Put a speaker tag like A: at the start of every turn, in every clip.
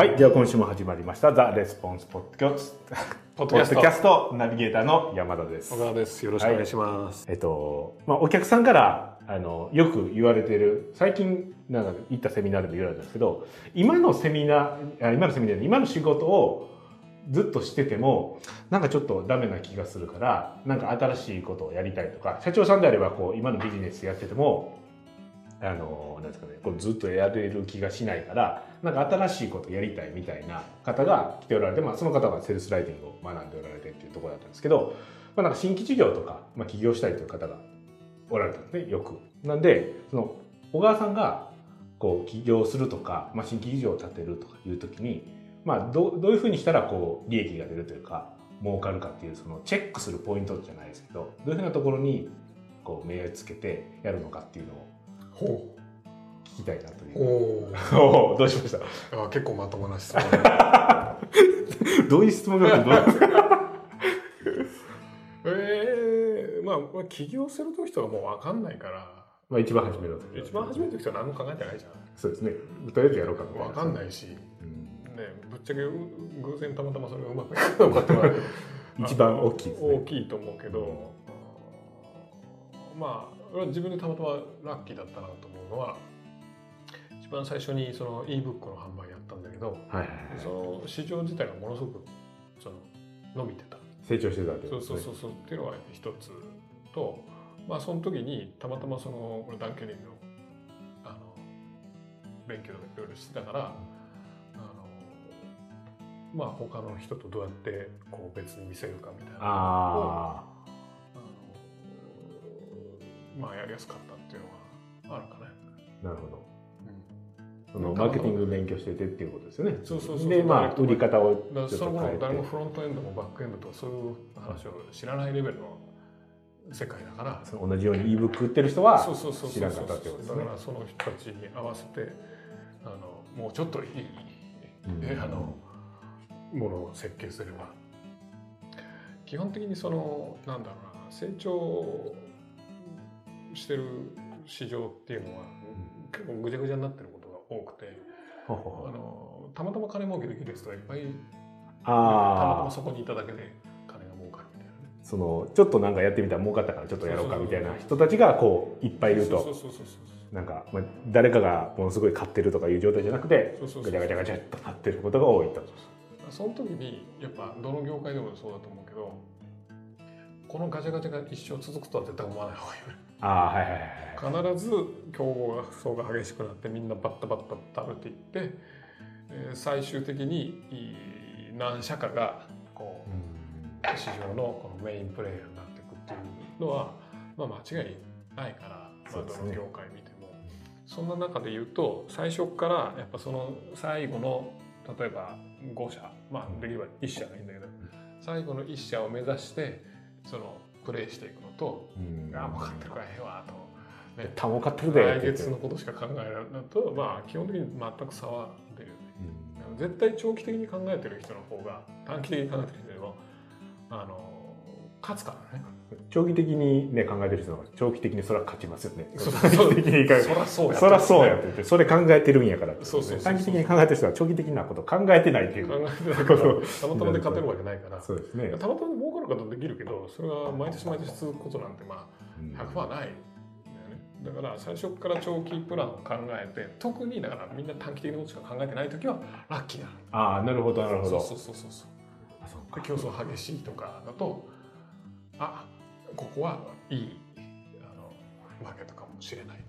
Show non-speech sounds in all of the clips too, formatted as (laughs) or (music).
A: はい、では今週も始まりました、ザ・レスポンスポッドキャスト、
B: ポッドキャスト
A: ナビゲーターの山田です
B: 小。川です。よろしくお願いします。
A: えっと、まあ、お客さんから、あの、よく言われてる、最近、なんか行ったセミナーでも言われたんですけど、今のセミナー、あ今のセミナーで、今の仕事をずっとしてても、なんかちょっとダメな気がするから、なんか新しいことをやりたいとか、社長さんであれば、こう、今のビジネスやってても、あの、なんですかね、こうずっとやれる気がしないから、なんか新しいことやりたいみたいな方が来ておられて、まあ、その方はセルスライティングを学んでおられてっていうところだったんですけど、まあ、なんか新規事業とか、まあ、起業したいという方がおられたんですね、よく。なんで、その、小川さんが、こう、起業するとか、まあ、新規事業を立てるとかいうときに、まあ、どどういうふうにしたら、こう、利益が出るというか、儲かるかっていう、その、チェックするポイントじゃないですけど、どういうふうなところに、こう、目をつけてやるのかっていうのをきたいなという。
B: お
A: おお (laughs) どうしました？
B: お。あ結構まともな質問。(laughs)
A: どういう質問が来るの
B: ええまあ、まあ起業する時とかもう分かんないから。
A: まあ一番初めの時
B: 一番初めて時は何も考えてないじゃん。
A: そうですね。とりあえずやろうかみたいな
B: 分かんないし、
A: うん。
B: ね、ぶっちゃけう偶然たまたまそれがうまくいったのかって
A: 一番大きいね。
B: 大きいと思うけど、まあ自分でたまたまラッキーだったなと思うのは一番最初にその ebook の販売やったんだけど
A: はいはいはい。
B: その市場自体がものすごくその伸びてた。
A: 成長してたってことね。
B: そうそうそうっていうのが一つとまあその時にたまたまその俺ダンケリンのあの勉強とかいろいろしてたからあのまあ他の人とどうやってこう別に見せるかみたいな
A: あ
B: あのまあやりやすかったっていうのはあるかね。
A: あなるほど。
B: うん
A: そのマーケティング勉強しててっていうことですよね。
B: そうそうそう
A: でまあ売り方を
B: その頃
A: と変えて。
B: 誰もフロントエンドもバックエンドとかそういう話を知らないレベルの世界だから。
A: その同じように ebook 売ってる人は知らなかったってことですね。
B: だからその人たちに合わせてあのもうちょっといい、
A: うん。
B: えあのものを設計すれば。基本的にそのなんだろうな成長してる市場っていうのは結構ぐちゃぐちゃになってる多くて
A: ほうほうほう。
B: あのたまたま金儲けできる人がいっぱいたまたまそこにいただけで金が儲かるみたいなね。
A: そのちょっとなんかやってみたら儲かったからちょっとやろうかみたいな人たちがこういっぱいいると。
B: そうそうそうそう
A: なんか、まあ、誰かがものすごい買ってるとかいう状態じゃなくて
B: そうそうそう
A: ガチャガチャガチャっとなってることが多いと。
B: その時にやっぱどの業界でもそうだと思うけどこのガチャガチャが一生続くとは絶対思わない方がいいよね
A: あはいはいはい。
B: 必ず競合層が激しくなってみんなバッタバッタ食べていって、えー最終的に何社かがこう市場のこのメインプレイヤーになっていくっていうのは、まあ、間違いないから、どの業界見てもそんな中で言うと最初からやっぱその最後の例えば5社まあできれば1社がいいんだけど最後の1社を目指してそのプレイしていくのと
A: うん「
B: ああ分かってるからええわ」と。ね
A: た儲かってるで
B: 来月のことしか考えられないとまあ基本的に全く差は出るよね。絶対長期的に考えてる人の方が短期的に考えてる人よりもあの勝つからね。
A: 長期的にね考えてる人の方が長期的にそれは勝ちますよね。
B: そらそうや
A: そらそうやって言ってそれ考えてるんやからって
B: そうそう
A: 短期的に考えてる人は長期的なこと考えてないっていう
B: 考えてないから (laughs) たまたまで勝てるわけないから。
A: そうですね。
B: たまたまで儲ことはできるけどそれは毎年毎年続くことなんてま
A: うん
B: あ100%ないんだよね。だから最初から長期プランを考えて特にだからみんな短期的なことしか考えてない時はラッキーだ。
A: ああなるほどなるほど。
B: そうそうそうそう。
A: あそう
B: で競争激しいとかだとあここはいいあのマーケットかもしれない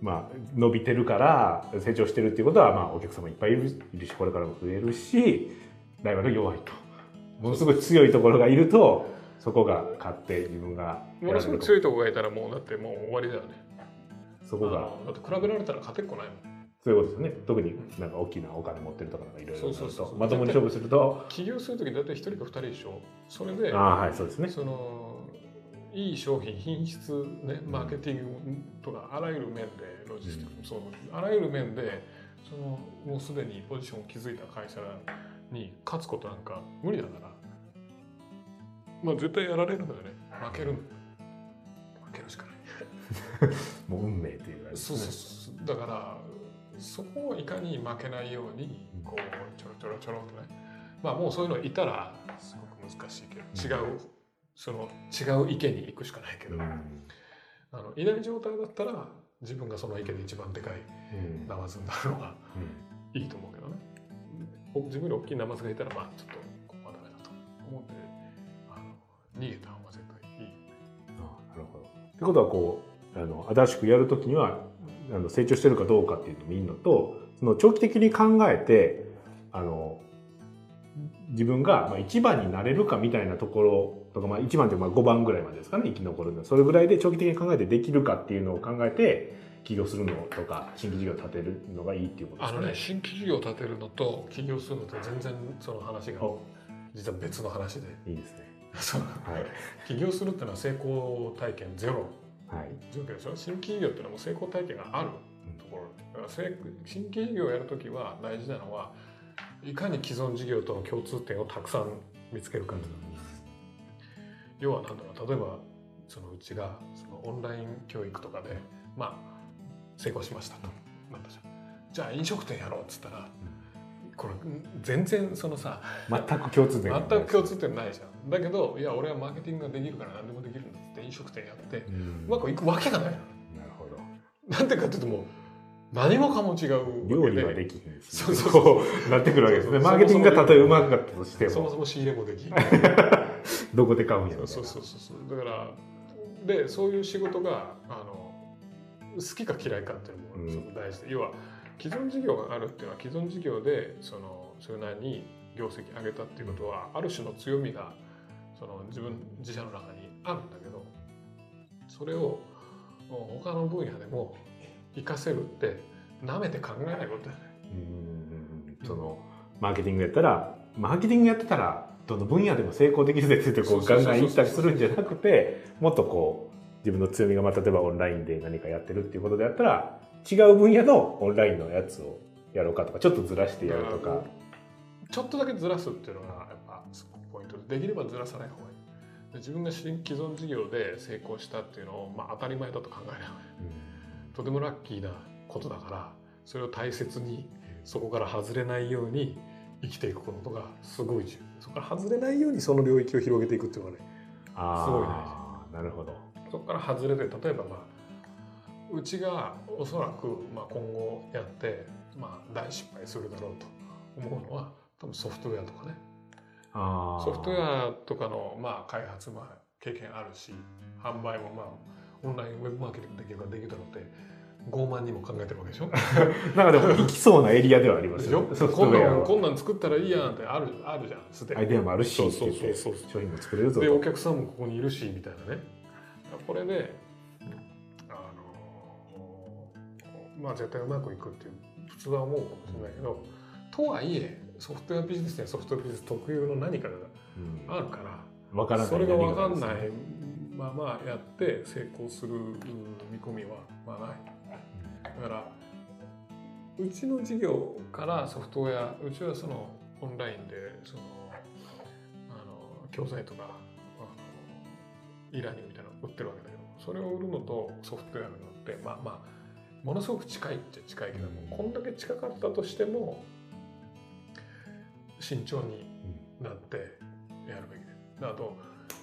A: まあ伸びてるから成長してるっていうことはまあお客様いっぱいいるいるしこれからも増えるしライバルが弱いとものすごい強いところがいるとそこが勝って自分が
B: ものすごく強いところがいたらもうだってもう終わりだよね。
A: そこが。
B: だって比べられたら勝てっこないもん。
A: そういうことですよね。特になんか大きなお金持ってるとかなんかいろいろ
B: そうそうそう
A: まともに勝負すると。
B: 起業する時だって1人か2人でしょそれで
A: ああはいそうですね。
B: そのいい商品品質ねマーケティングとかあらゆる面でロジスティックもそうあらゆる面でそのもうすでにポジションを築いた会社に勝つことなんか無理だからまあ絶対やられるんだよね。負ける負けるしかない。(laughs)
A: もう運命っていうやつ
B: そうそうそう。だからそこをいかに負けないようにこうちょろちょろちょろっとね。まあもうそういうのいたらすごく難しいけど違うその違う池に行くしかないけど、
A: うん。
B: あのいない状態だったら自分がその池で一番でかい
A: うん。
B: ナマズになるのがいいと思うけどね。お自分より大きいナマズがいたらまあちょっとここはダメだと思って逃げた方が絶対いい
A: あなるほど。ってことはこうあの新しくやるときにはあの成長してるかどうかっていうのもいいのとその長期的に考えてあの自分がまあ1番になれるかみたいなところとか、まあ、1番ってまあ5番ぐらいまでですかね生き残るのそれぐらいで長期的に考えてできるかっていうのを考えて起業するのとか新規事業を立てるのがいいっていうことですかね。
B: あのね新規事業を立てるのと起業するのと全然その話が
A: お
B: 実は別の話で
A: いいですね。
B: そう。
A: はい。
B: 起業するっていうのは成功体験ゼロ。
A: はい。
B: 状況でしょ新規事業っていうのはもう成功体験があるところ。だから成新規事業をやるときは大事なのはいかに既存事業との共通点をたくさん見つけるかっていうの要はなんだろう例えばそのうちがそのオンライン教育とかでまあ成功しましたと。なんじゃあ飲食店やろうっつったらこれ全然そのさ
A: 全く共通点がない。
B: 全く共通点ないじゃん。だけどいや俺はマーケティングができるから何でもできるんだって飲食店やって
A: う
B: まくいくわけがないの。
A: なるほど。
B: なんでかっていうともう何もかも違う
A: 料理はできひんし
B: そうそう
A: なってくるわけですね。マーケティングがたとえうまかったとしても。
B: そもそも仕入れもでき (laughs)
A: どこで買うんやみたいな。
B: そうそうそうそう。だからでそういう仕事があの好きか嫌いかっていうのもすごく大事で、要は既存事業があるっていうのは既存事業でそのそれなりに業績上げたっていうことはある種の強みがその自分自社の中にあるんだけどそれを他の分野でも活かせるってなめて考えないことだよね。
A: うん。そのマーケティングやったらマーケティングやってたらどの分野でも成功できるぜって言ってこうガンガン行ったりするんじゃなくてもっとこう自分の強みがまあ例えばオンラインで何かやってるっていうことであったら違う分野のオンラインのやつをやろうかとかちょっとずらしてやるとか。
B: ちょっとだけずらすっていうのがやっぱすごくポイントでできればずらさない方がいい。で自分が新既存事業で成功したっていうのを、まあ、当たり前だと考えない方がいいとてもラッキーなことだからそれを大切にそこから外れないように生きていくことがすごい重要。そこから外れないようにその領域を広げていくっていうのがね
A: あ
B: すごい
A: ーなるほど。
B: そこから外れて例えばまあうちがおそらく、まあ、今後やって、まあ、大失敗するだろうと思うのは多分ソフトウェアとかね。ソフトウェアとかの、まあ、開発、まあ、経験あるし販売も、まあ、オンラインウェブマーケティングできるかできるだろうって傲慢にも考えてるわけでしょ？(laughs)
A: なんかでも行きそうなエリアではありま
B: ですしょ？
A: よね。
B: こんなんこんなん作ったらいいやんってあるあるじゃん。すでに。
A: アイデアもあるし
B: そうそうそうそう。
A: 商品も作れるぞ
B: でお
A: と。
B: 客さんもここにいるしみたいなね。これであまあ絶対うまくいくっていう普通は思うかもしれないけどとはいえソフトウェアビジネスにはソフトウェアビジネス特有の何かが
A: うん
B: あるから
A: わから
B: それが分かんない。ままやって成功するうん見込みはまあない。だからうちの事業からソフトウェアうちはそのオンラインでそのあの教材とかあの e ラーニングみたいなの売ってるわけだけどそれを売るのとソフトウェアのってまあまあものすごく近いっちゃ近いけども、こんだけ近かったとしても慎重になってやるべき。であと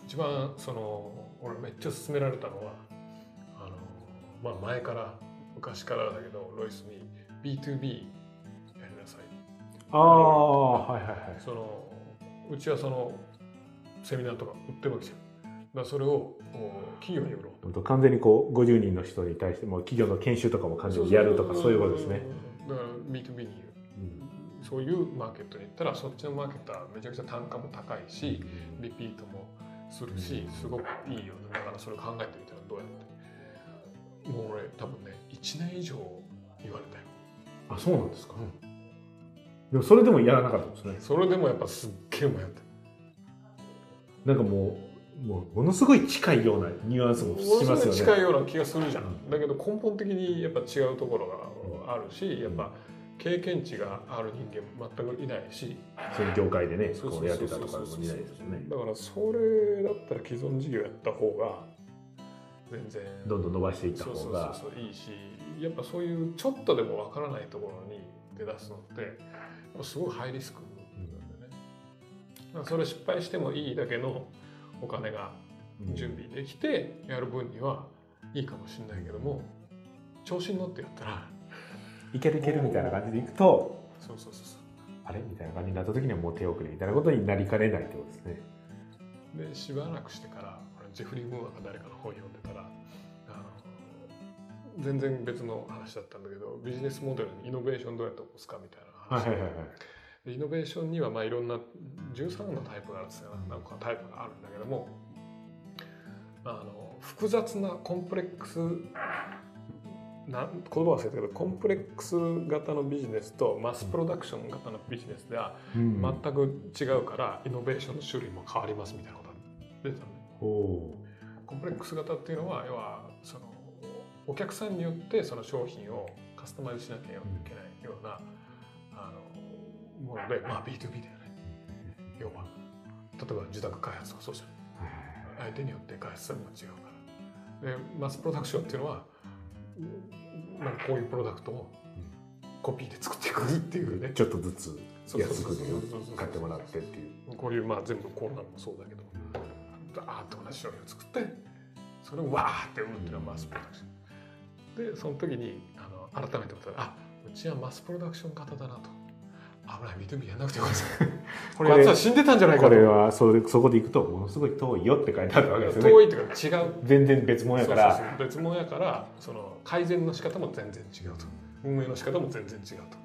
B: 一番その俺めっちゃ勧められたのはあの、まあ、前から昔からだけどロイスに B2B やりなさい。
A: ああはいはいはい。
B: そのうちはそのセミナーとか売ってるわけじゃんだからそれをお企業に売ろう
A: 完全にこう50人の人に対してもう企業の研修とかも完全にやるとかそういうことですね。
B: だから B2B にそういうマーケットに行ったらそっちのマーケットはめちゃくちゃ単価も高いしリピートもするしすごくいいよね。だからそれを考えてみたらどうやって。もう俺多分ね1年以上言われたよ。
A: あそうなんですか。でもそれでもやらなかったんですね。
B: それでもやっぱすっげえ迷って。
A: なんかもうもうものすごい近いようなニュアンスも
B: も
A: しますよね。
B: 近いような気がするじゃん、
A: うん
B: だけど根本的にやっぱ違うところがあるしやっぱ経験値がある人間全くいないし
A: そういう業界でねこうやってたとかでもいないですよね。
B: だからそれだったら既存事業やった方が全然
A: どんどん伸ばしていった
B: そうそう
A: 方が。
B: そうそういいしやっぱそういうちょっとでもわからないところに出だすのってすごいハイリスクなんだよね。だからそれ失敗してもいいだけのお金が準備できてやる分にはいいかもしれないけども調子に乗ってやったら
A: いけるいけるみたいな感じでいくと
B: そうそうそうそう。
A: あれみたいな感じになった時にはもう手遅れみたいなことになりかねないってことですね。
B: でしばらくしてから俺ジェフリー・ムーアが誰かの本読んでたらあの全然別の話だったんだけどビジネスモデルにイノベーションどうやって起こすかみたいな話で。でイノベーションにはまあいろんな13のタイプがあるんですよなんかタイプがあるんだけどもあの複雑なコンプレックスな言葉忘れたけどコンプレックス型のビジネスとマスプロダクション型のビジネスでは
A: うん。
B: 全く違うからイノベーションの種類も変わりますみたいなことが出てたのね。
A: お
B: コンプレックス型っていうのは要はそのお客さんによってその商品をカスタマイズしなきゃいけないようなあのもので、まあ、B2B だよね要は。例えば自宅開発とかそうじゃん。相手によって開発するのも違うから。でマスプロダクションっていうのはなんかこういうプロダクトをコピーで作っていくっていうね。
A: ちょっとずつ安く買ってもらってっていう。
B: こういうまあ全部コロナもそうだけど。ダーッと同じ商品を作ってそれをわーって売るっていうのはマスプロダクション。でその時にあの改めて思ったらあうちはマスプロダクション型だなと危ない B2B やんなくてよかった。(laughs) これは死んでたんじゃないか
A: ことれはそれそこでいくとものすごい遠いよって書いてあるわけですよね。
B: 遠いっていうか違う。
A: 全然別物やから。
B: 別物やからその改善の仕方も全然違うと。運営の仕方も全然違うと。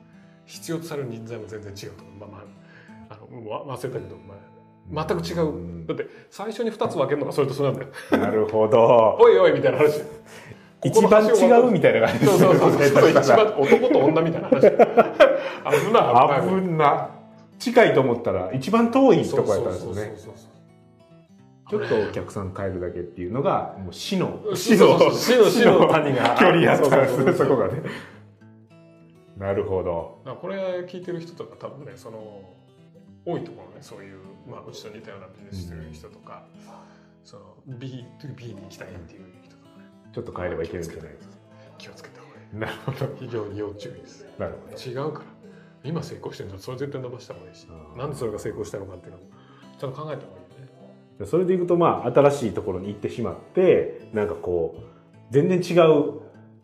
B: 必要とされる人材も全然違うと。まあまああの忘れたけど、まあ、全く違う。だって最初に2つ分けるのがそれとそれなんだよ。
A: なるほど。(laughs)
B: おいおいみたいな話
A: 一番違うみたいな感じ
B: そうそうそうそう一番男と女みたいな話危ない危な。
A: 近いと思ったら一番遠いとこやったんですよね。ちょっとお客さん変えるだけっていうのがもう死の死の
B: 死の死の谷が
A: 距離やったんです
B: そ
A: こがね。なるほど。
B: これ聞いてる人とか多分ねその多いと思うねそういう、まあ、うちと似たようなビジネスしてる人とか、その B2B に行きたいっていう
A: ちょっと変えればいけるんじゃない？ですか。
B: 気をつけた方がいい
A: なるほど。
B: 非常に要注意です
A: なるほど。
B: 違うから今成功してるんだそれ絶対伸ばした方がいいしなんでそれが成功したのかっていうのもちゃんと考えた方がいい
A: それでいくとまあ新しいところに行ってしまってなんかこう全然違う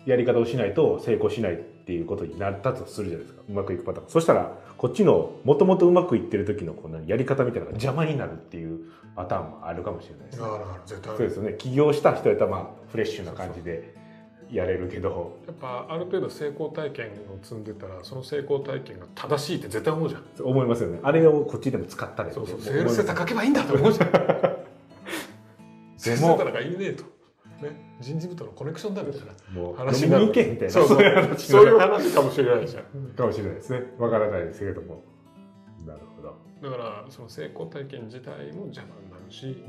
A: やり方をしないと成功しないっていうことになったとするじゃないですか。うまくいくパターン。そしたらこっちのもともとうまくいってる時のこのやり方みたいなのが邪魔になるっていうパターンもあるかもしれないです。ね
B: 絶対
A: そうですよね。起業した人やったらまあフレッシュな感じでやれるけど。
B: やっぱある程度成功体験を積んでたらその成功体験が正しいって絶対思うじゃん。
A: 思いますよね。あれをこっちでも使ったら
B: そうそう。
A: で
B: セールスセーター書けばいいんだと思うじゃん。(laughs) セールスセーターなんかいるねえと、ね、人事部とのコネクションだみたいな
A: もう
B: 話になる。
A: 飲みに行けみたいな。
B: そうそう。
A: いう話
B: そういう話かもしれないじゃん。
A: かもしれないです。ねわからないですけれども。なるほど、
B: だからその成功体験自体も邪魔になるし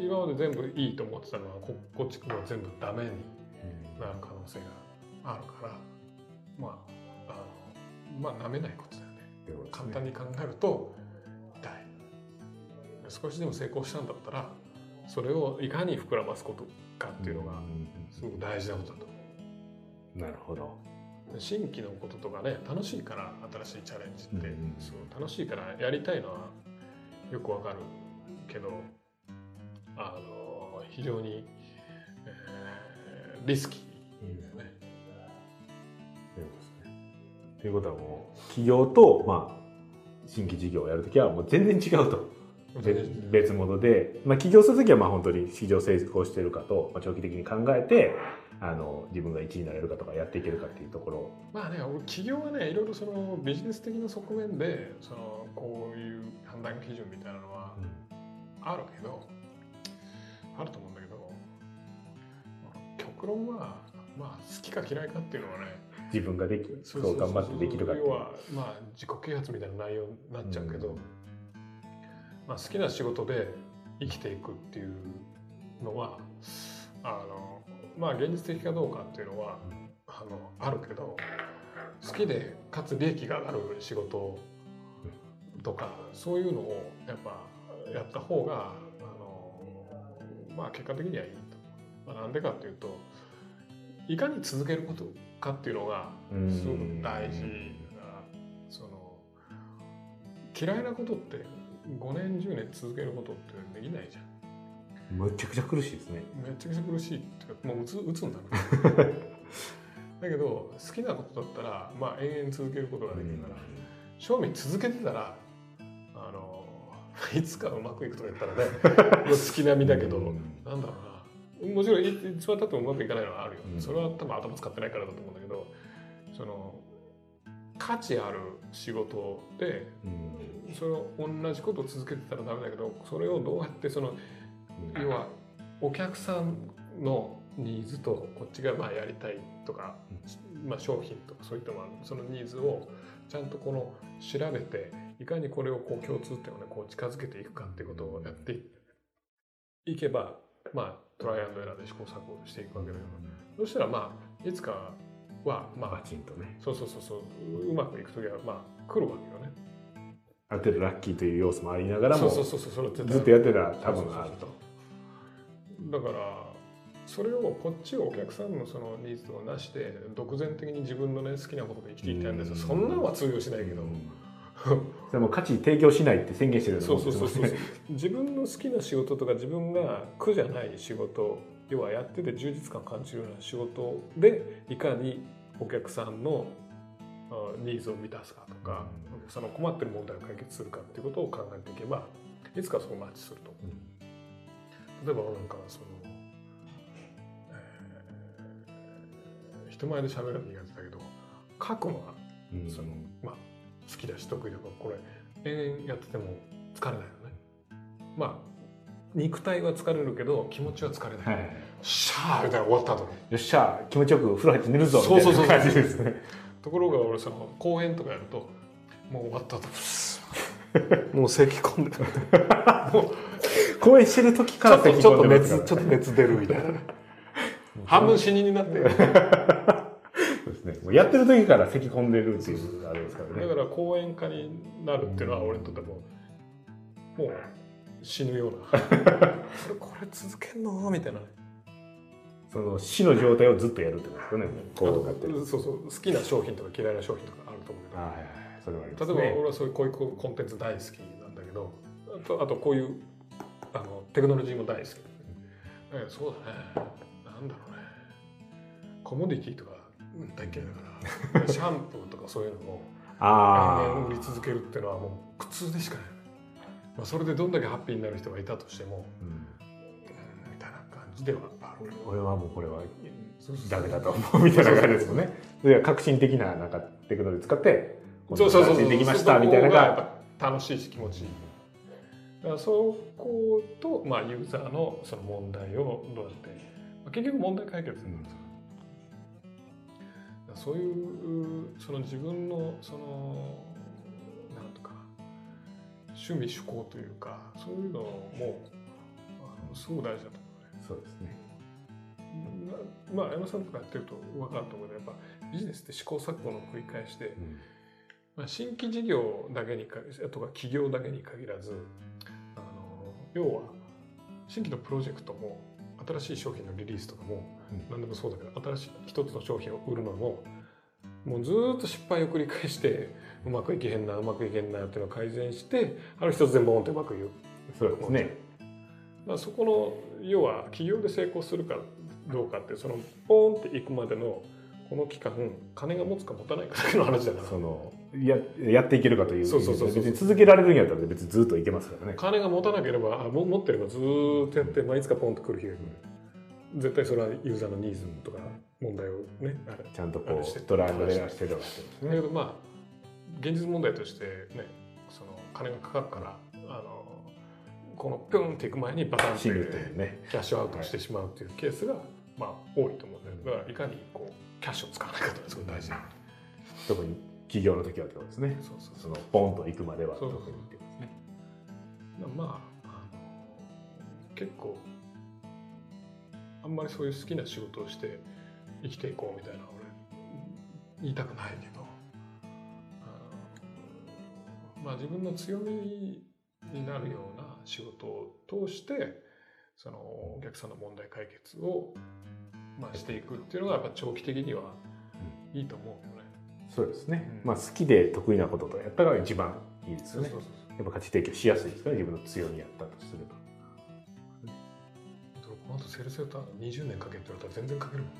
B: 今まで全部いいと思ってたのはここっちは全部ダメになる可能性があるからまああのまあなめないことだよね。
A: ね。
B: 簡単に考えると痛い。少しでも成功したんだったらそれをいかに膨らますことかっていうのがすごく大事なことだと思
A: なるほど。
B: う新規のこととかね楽しいから新しいチャレンジって、
A: うん
B: そう楽しいからやりたいのはよくわかるけどあの非常に、えーリスキーだよね。
A: ということですね。ということはもう企業とまあ新規事業をやるときはもう全然違うと。べ別物で、まあ、起業するときはまあ本当に市場成功してるかと、まあ、長期的に考えてあの自分が1位になれるかとかやっていけるかっていうところ。
B: まあね、俺企業はね、いろいろそのビジネス的な側面で、そのこういう判断基準みたいなのはあるけど、あると思うんだけど、まあ極論は、まあ好きか嫌いかっていうのはね、
A: 自分ができそう頑張ってできるかっていう。
B: 要は、まあ自己啓発みたいな内容になっちゃうけど、
A: うん
B: まあ好きな仕事で生きていくっていうのは、あの、まあ現実的かどうかっていうのは、あのあるけど好きでかつ利益が上がる仕事とかそういうのをやっぱやった方があのまあ結果的にはいいと。まあ、なんでかっていうといかに続けることかっていうのが
A: うん
B: すごく大事なその嫌いなことって5年10年続けることってできないじゃん。
A: むちゃくちゃ苦しいですね。
B: めちゃくちゃ苦しいっていうかもううつうつになるだけど好きなことだったらまあ延々続けることができるから、正味続けてたらあの (laughs) いつかうまくいくとか言ったらね月並みだけど、
A: うん。
B: なんだろうな。もちろんいいつまでたってもうまくいかないのはあるよ、
A: うん。
B: それは多分頭使ってないからだと思うんだけどその価値ある仕事で
A: うん
B: それを同じことを続けてたらダメだけどそれをどうやってその要はお客さんのニーズとこっちがまあやりたいとか、まあ、商品とかそういったそのニーズをちゃんとこの調べていかにこれをこう共通点をねこう近づけていくかっていうことをやっていけばまあトライアンドエラーで試行錯誤していくわけだけどそしたらまあいつかはま
A: バ
B: あ
A: チンとね。
B: そうそうそうそううまくいく時はまあ来るわけよね。
A: ある程度ラッキーという要素もありながらもずっとやってたら多分あると。
B: だからそれをこっちをお客さんのそのニーズをなして独善的に自分のね好きなことで生きていきたいんですよ。そんなんは通用しないけど、(laughs)
A: それも価値提供しないって宣言してるよ
B: そうそうそうそう。
A: う
B: 自分の好きな仕事とか自分が苦じゃない仕事要はやってて充実感感じるような仕事でいかにお客さんのあニーズを満たすかとか、その困ってる問題を解決するかっていうことを考えていけばいつかそうマッチすると。例えば俺なんかはその、えー人前で喋るの苦手だけど書くのは
A: うん。
B: その、まあ、好きだし得意だからこれ延々やってても疲れないよね。まあ肉体は疲れるけど気持ちは疲れない、
A: はい。
B: シャーみたいな終わった後に。
A: よっしゃ気持ちよく風呂入って寝るぞみ
B: そうそうそう
A: たいな感じですね
B: ところが俺その公演とかやるともう終わった後もう咳込んでるもう
A: 公演してる時か
B: ちょっとちょっと熱ちょっと熱出るみたいな。半分死人になって。る
A: そうですね。もうやってる時から咳込んでるっていうあれですからね。
B: だから講演家になるっていうのは俺にとってももう死ぬような。こ (laughs) れこれ続けんの？みたいな。ね
A: その死の状態をずっとやるってことですよね
B: あ
A: こうやってる。
B: とそうそう好きな商品とか嫌いな商品とかあると思うけど。
A: はいはいはいそれはあります
B: 例えば
A: ね
B: 俺はそういうこういうコンテンツ大好きなんだけどあとあとこういうあのテクノロジーも大好き。だけどそうだね。なんだろうね。コモディティとか大嫌いだからシャンプーとかそういうのを
A: あ
B: 延々売り続けるっていうのはもう苦痛でしかない、まあ、それでどんだけハッピーになる人がいたとしても、
A: あ、うん
B: では。
A: 俺はもうこれはダメだと思うみたいな感じですもんね。それは革新的ななんかテクノロジー使って
B: そうそうそうそう。
A: できましたみたいなのが
B: 楽しいし気持ちいい。だからそこと、まあ、ユーザーのその問題をどうやって、まあ、結局問題解決なんですそういうその自分のそのなんとかな趣味趣向というかそういうのもすごく大事だと。
A: そうですね。
B: まあ、山さんとかやってると分かると思うけどやっぱビジネスって試行錯誤の繰り返しで、まあ、新規事業だけにかとか企業だけに限らずあの要は新規のプロジェクトも新しい商品のリリースとかも
A: うん。
B: 何でもそうだけど新しい一つの商品を売るのももうずーっと失敗を繰り返してうまくいけへんなうまくいけんなっていうのを改善してある一つでボーンってうまくいく。
A: そうですね。
B: まあ、そこの要は企業で成功するかどうかってそのポーンっていくまでのこの期間金が持つか持たないかだけの話だから
A: そのややっていけるかという
B: そうそうそうそう。
A: 別に続けられるんやったら別にずっといけますからね。
B: 金が持たなければあも持ってればずーっとやって、まあ、いつかポンと来る日が来る絶対それはユーザーのニーズとか問題をねあれ
A: ちゃんとこ
B: あれして
A: うトライアンドエラーしてるわけですね。
B: だけどまあ現実問題としてねその金がかかるからあのこのピュンっていく前にバタンってキャッシュアウトしてしまうっていうケースが、まあ多いと思うんだよだからいかにこうキャッシュを使わないかというのがすごい大事。だ
A: 特に企業の時はってことですね。
B: そうそう
A: そのポンと行くまでは
B: そう
A: 特にってことですね
B: まああの結構あんまりそういう好きな仕事をして生きていこうみたいな俺言いたくないけどまあ自分の強みになるような仕事を通してそのお客さんの問題解決を、まあ、していくっていうのがやっぱ長期的にはいいと思うよね。
A: そうですね、
B: うん。
A: まあ好きで得意なこととやったら一番いいですよね。
B: そうそうそう
A: やっぱ価値提供しやすいですから自分の強みやったとすると
B: この後セルセーター20年かけって言われたら全然かけるもん。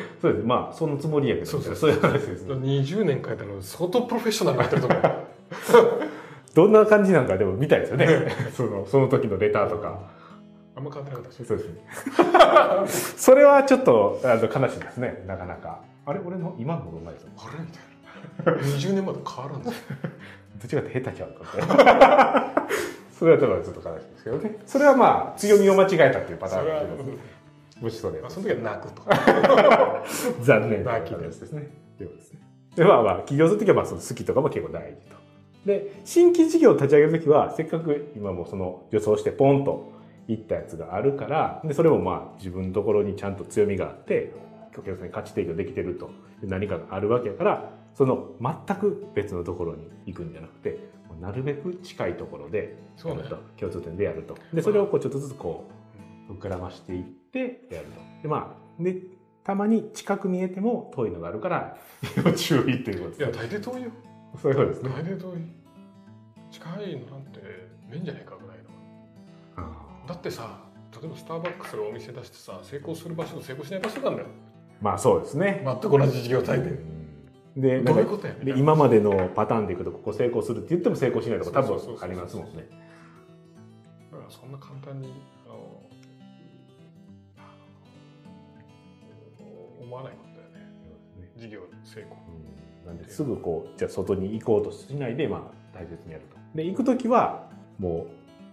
B: (laughs)
A: そうです。まあそのつもりやけど
B: そうそう
A: そうですね。
B: 20年書いたら相当プロフェッショナルになってると思う
A: どんな感じなんかでも見たいですよね。(laughs) そのその時のレターとか。
B: あんま変わってなかったし
A: そうですね。(laughs) それはちょっとあの悲しいですね。なかなか。あれ俺の今の方がうまいですよ
B: あれみたいな。20年まで変わらんですよ
A: どっちかって下手ちゃうか (laughs) それはちょっとちょっと悲しいですけどね。それはまあ強みを間違えたっていうパターンですけどもしそれ
B: まあ、その時は泣くと。
A: 残念な
B: 泣き
A: です。ね。ですね。で、まあまあ、起業するときは、まあ、その好きとかも結構大事と。で、新規事業を立ち上げるときは、せっかく今もその予想してポンといったやつがあるから、で、それもまあ、自分のところにちゃんと強みがあって、お客さんに価値提供できてると何かがあるわけやから、その全く別のところに行くんじゃなくて、なるべく近いところで
B: そうね
A: 共通点でやると。で、それをこうちょっとずつこう、膨らましていってやると。で、まあ、で、たまに近く見えても遠いのがあるから、要注意っていうこと
B: いや
A: ですね。
B: 大抵遠いよ
A: そういうことですね。
B: 近いのなんてねえんじゃないかぐらいの。
A: あ
B: だってさ例えばスターバックスのお店出してさ成功する場所と成功しない場所なんだよ。
A: ーまあそうですね。
B: 全く同じ事業体で。
A: で、
B: どういうことや
A: で今までのパターンでいくと、ここ成功するって言っても成功しないとか多分ありますもんね。
B: だからそんな簡単にあのあの思わないことだよね。事業成功。
A: うんなんですぐこうじゃあ外に行こうとしないでまあ大切にやると。で行く時はも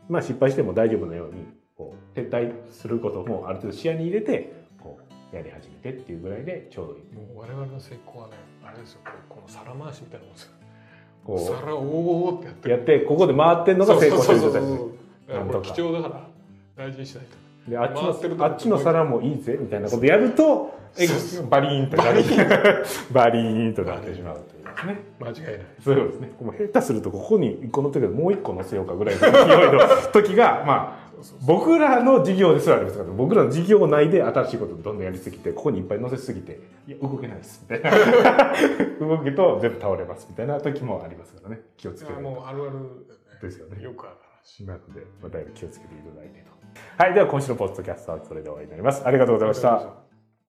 A: うまあ失敗しても大丈夫なようにこう撤退することもある程度視野に入れてこうやり始めてっていうぐらいでちょうどいい。
B: もう我々の成功はねあれですよ。この皿回しみたいなもんですよ。
A: こ
B: 皿をおーってやって。
A: うやってここで回ってるのが成功してる状態です
B: 貴重だから大事にしないと
A: であっちのあっちの皿もいいぜみたいなことやるとバリーンとなる。バリーン。となってしまうという。ですね。
B: 間違いない
A: そうですね。もう下手するとここに1個乗ってるけどもう1個乗せようかぐらいの勢いの時がまあ僕らの事業ですらありますから僕らの事業内で新しいことをどんどんやりすぎてここにいっぱい乗せすぎていや動けないです。みたいな。動くと全部倒れますみたいな時もありますからね。気をつけて。
B: もうあるある
A: ですよね。
B: よくある話。
A: なので、まあ、だいぶ気をつけていただいてとはいでは今週のポッドキャストはこれで終わりになります。ありがとうございました。